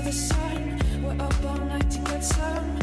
to the sun. We're up all night to get some.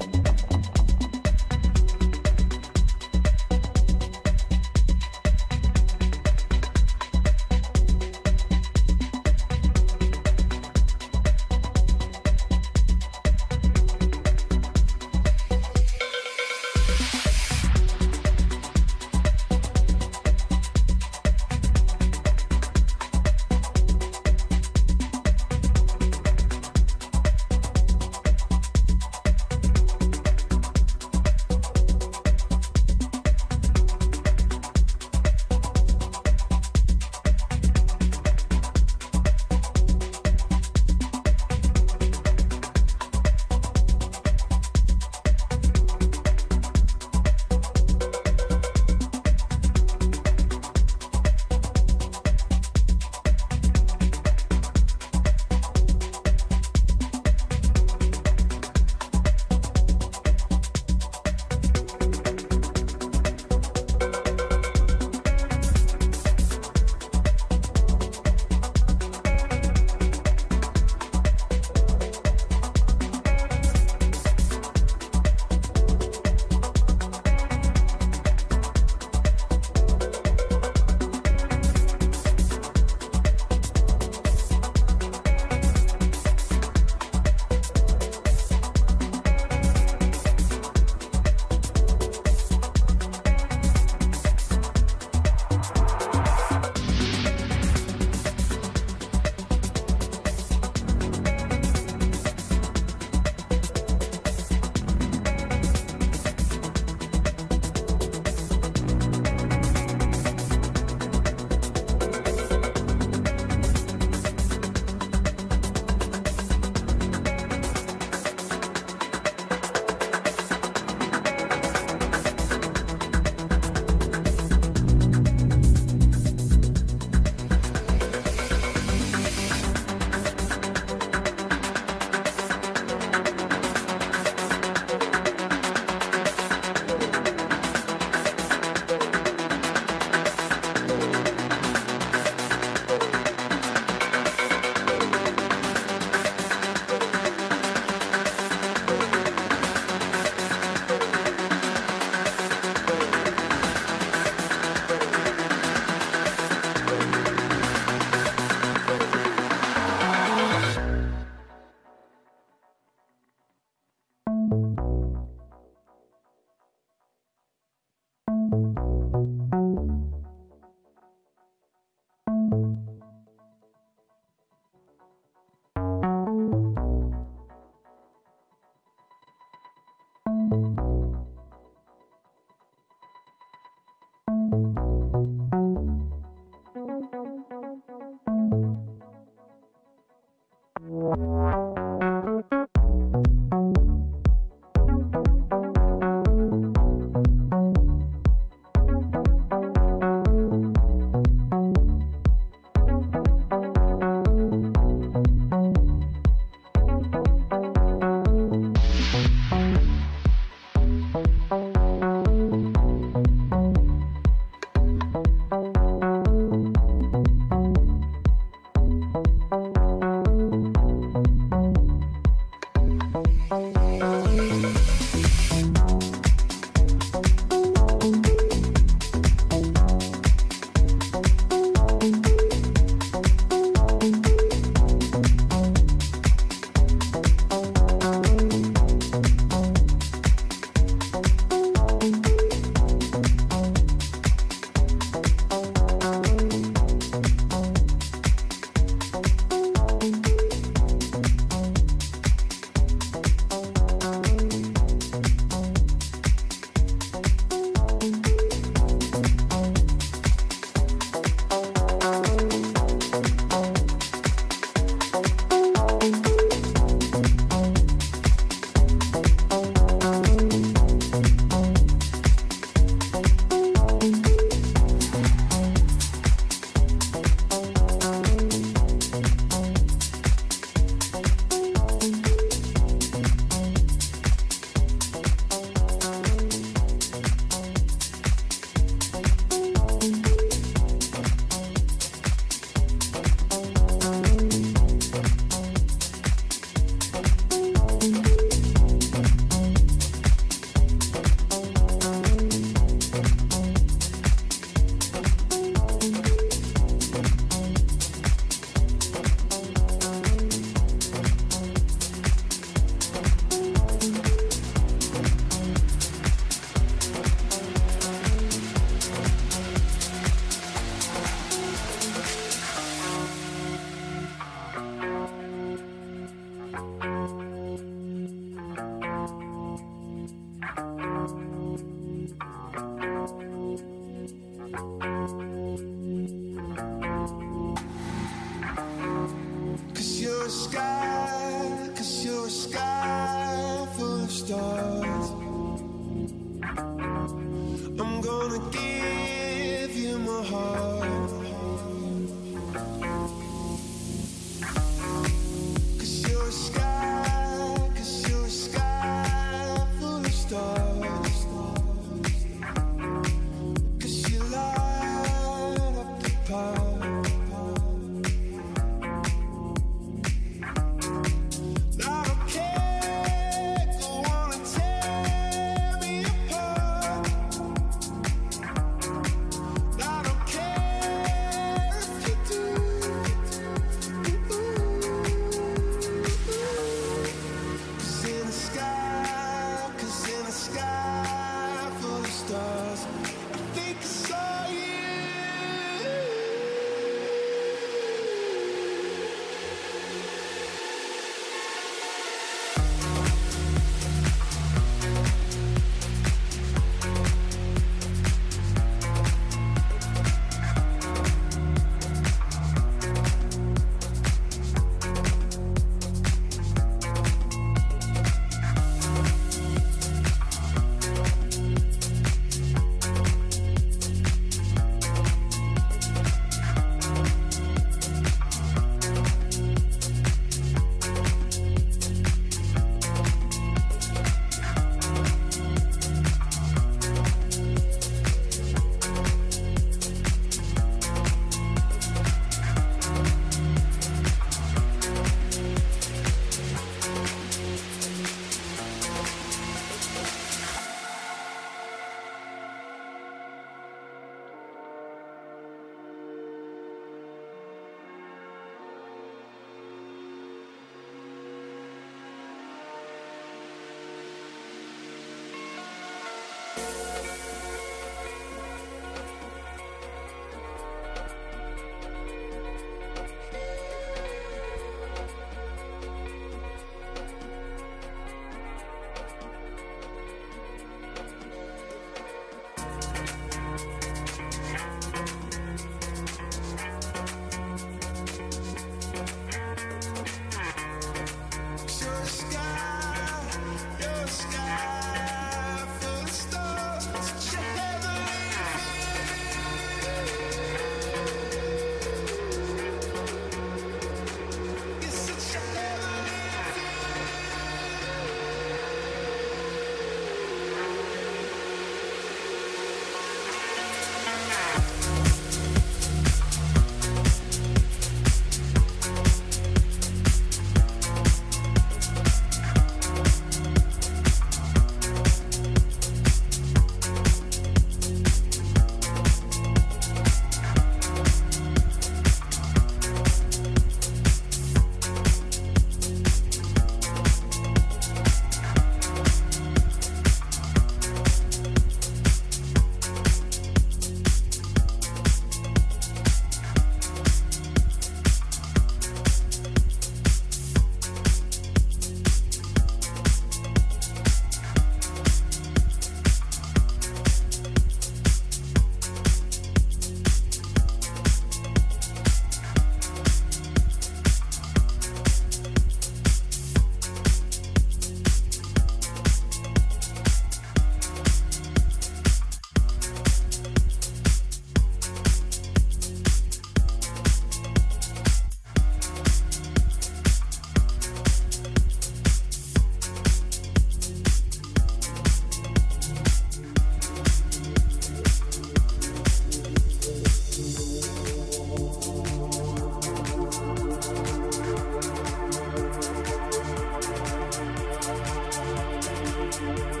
podcast.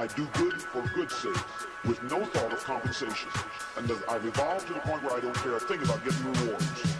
I do good for good's sake, with no thought of compensation. And I've evolved to the point where I don't care a thing about getting rewards.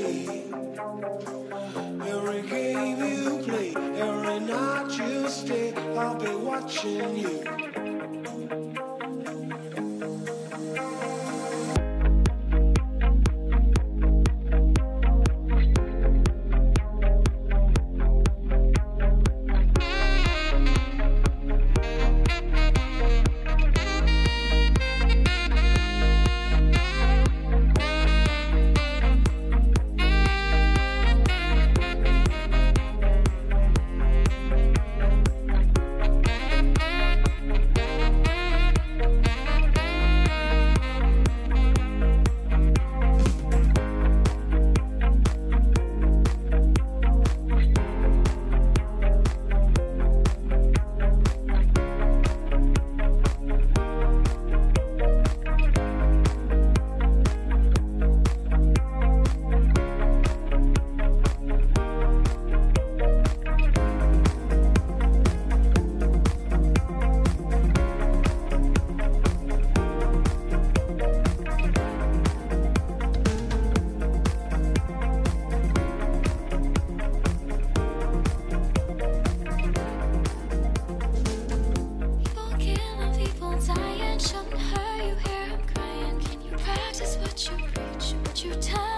you, but you, but you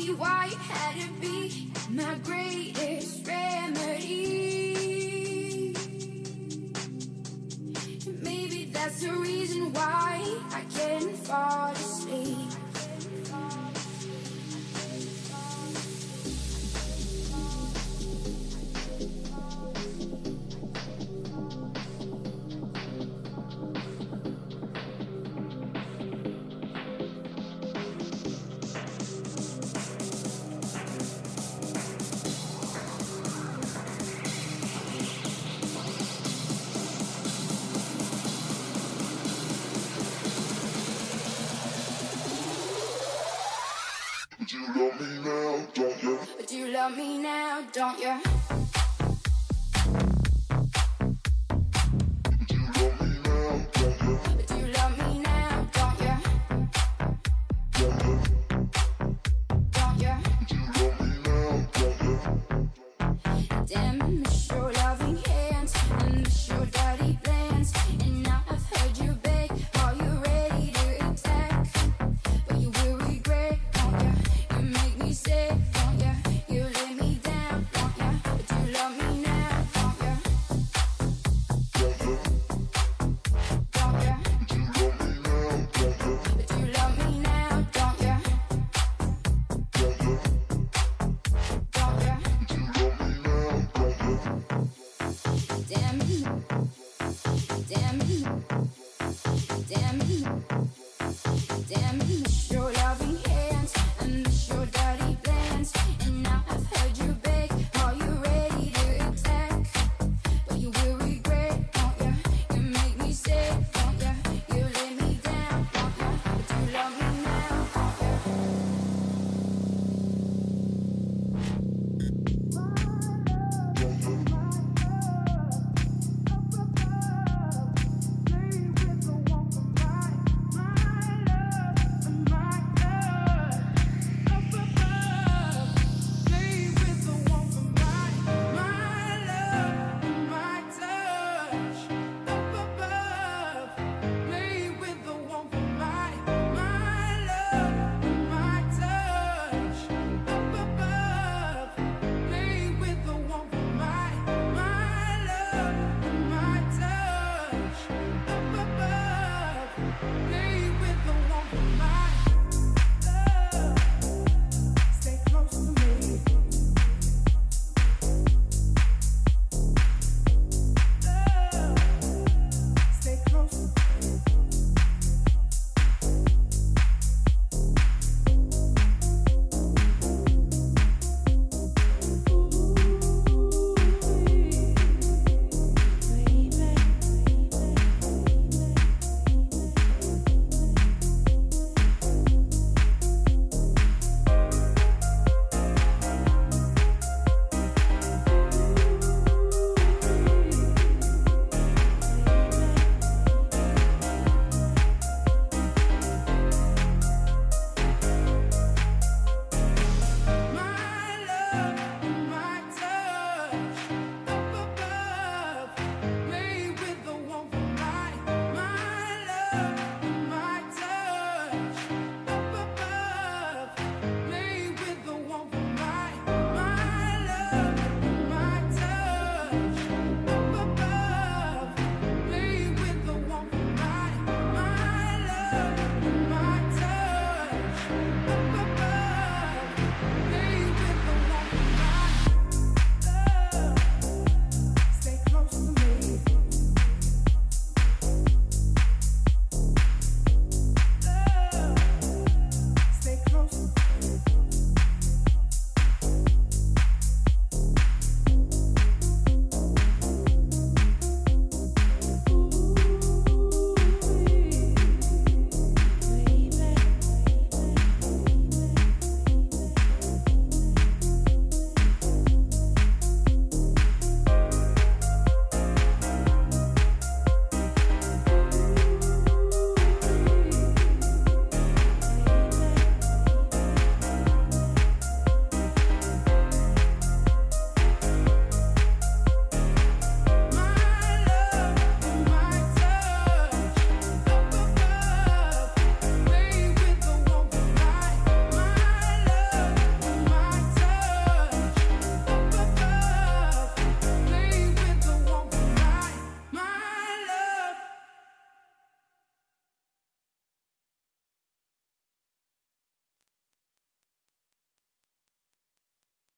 me why it had to be my great don't you?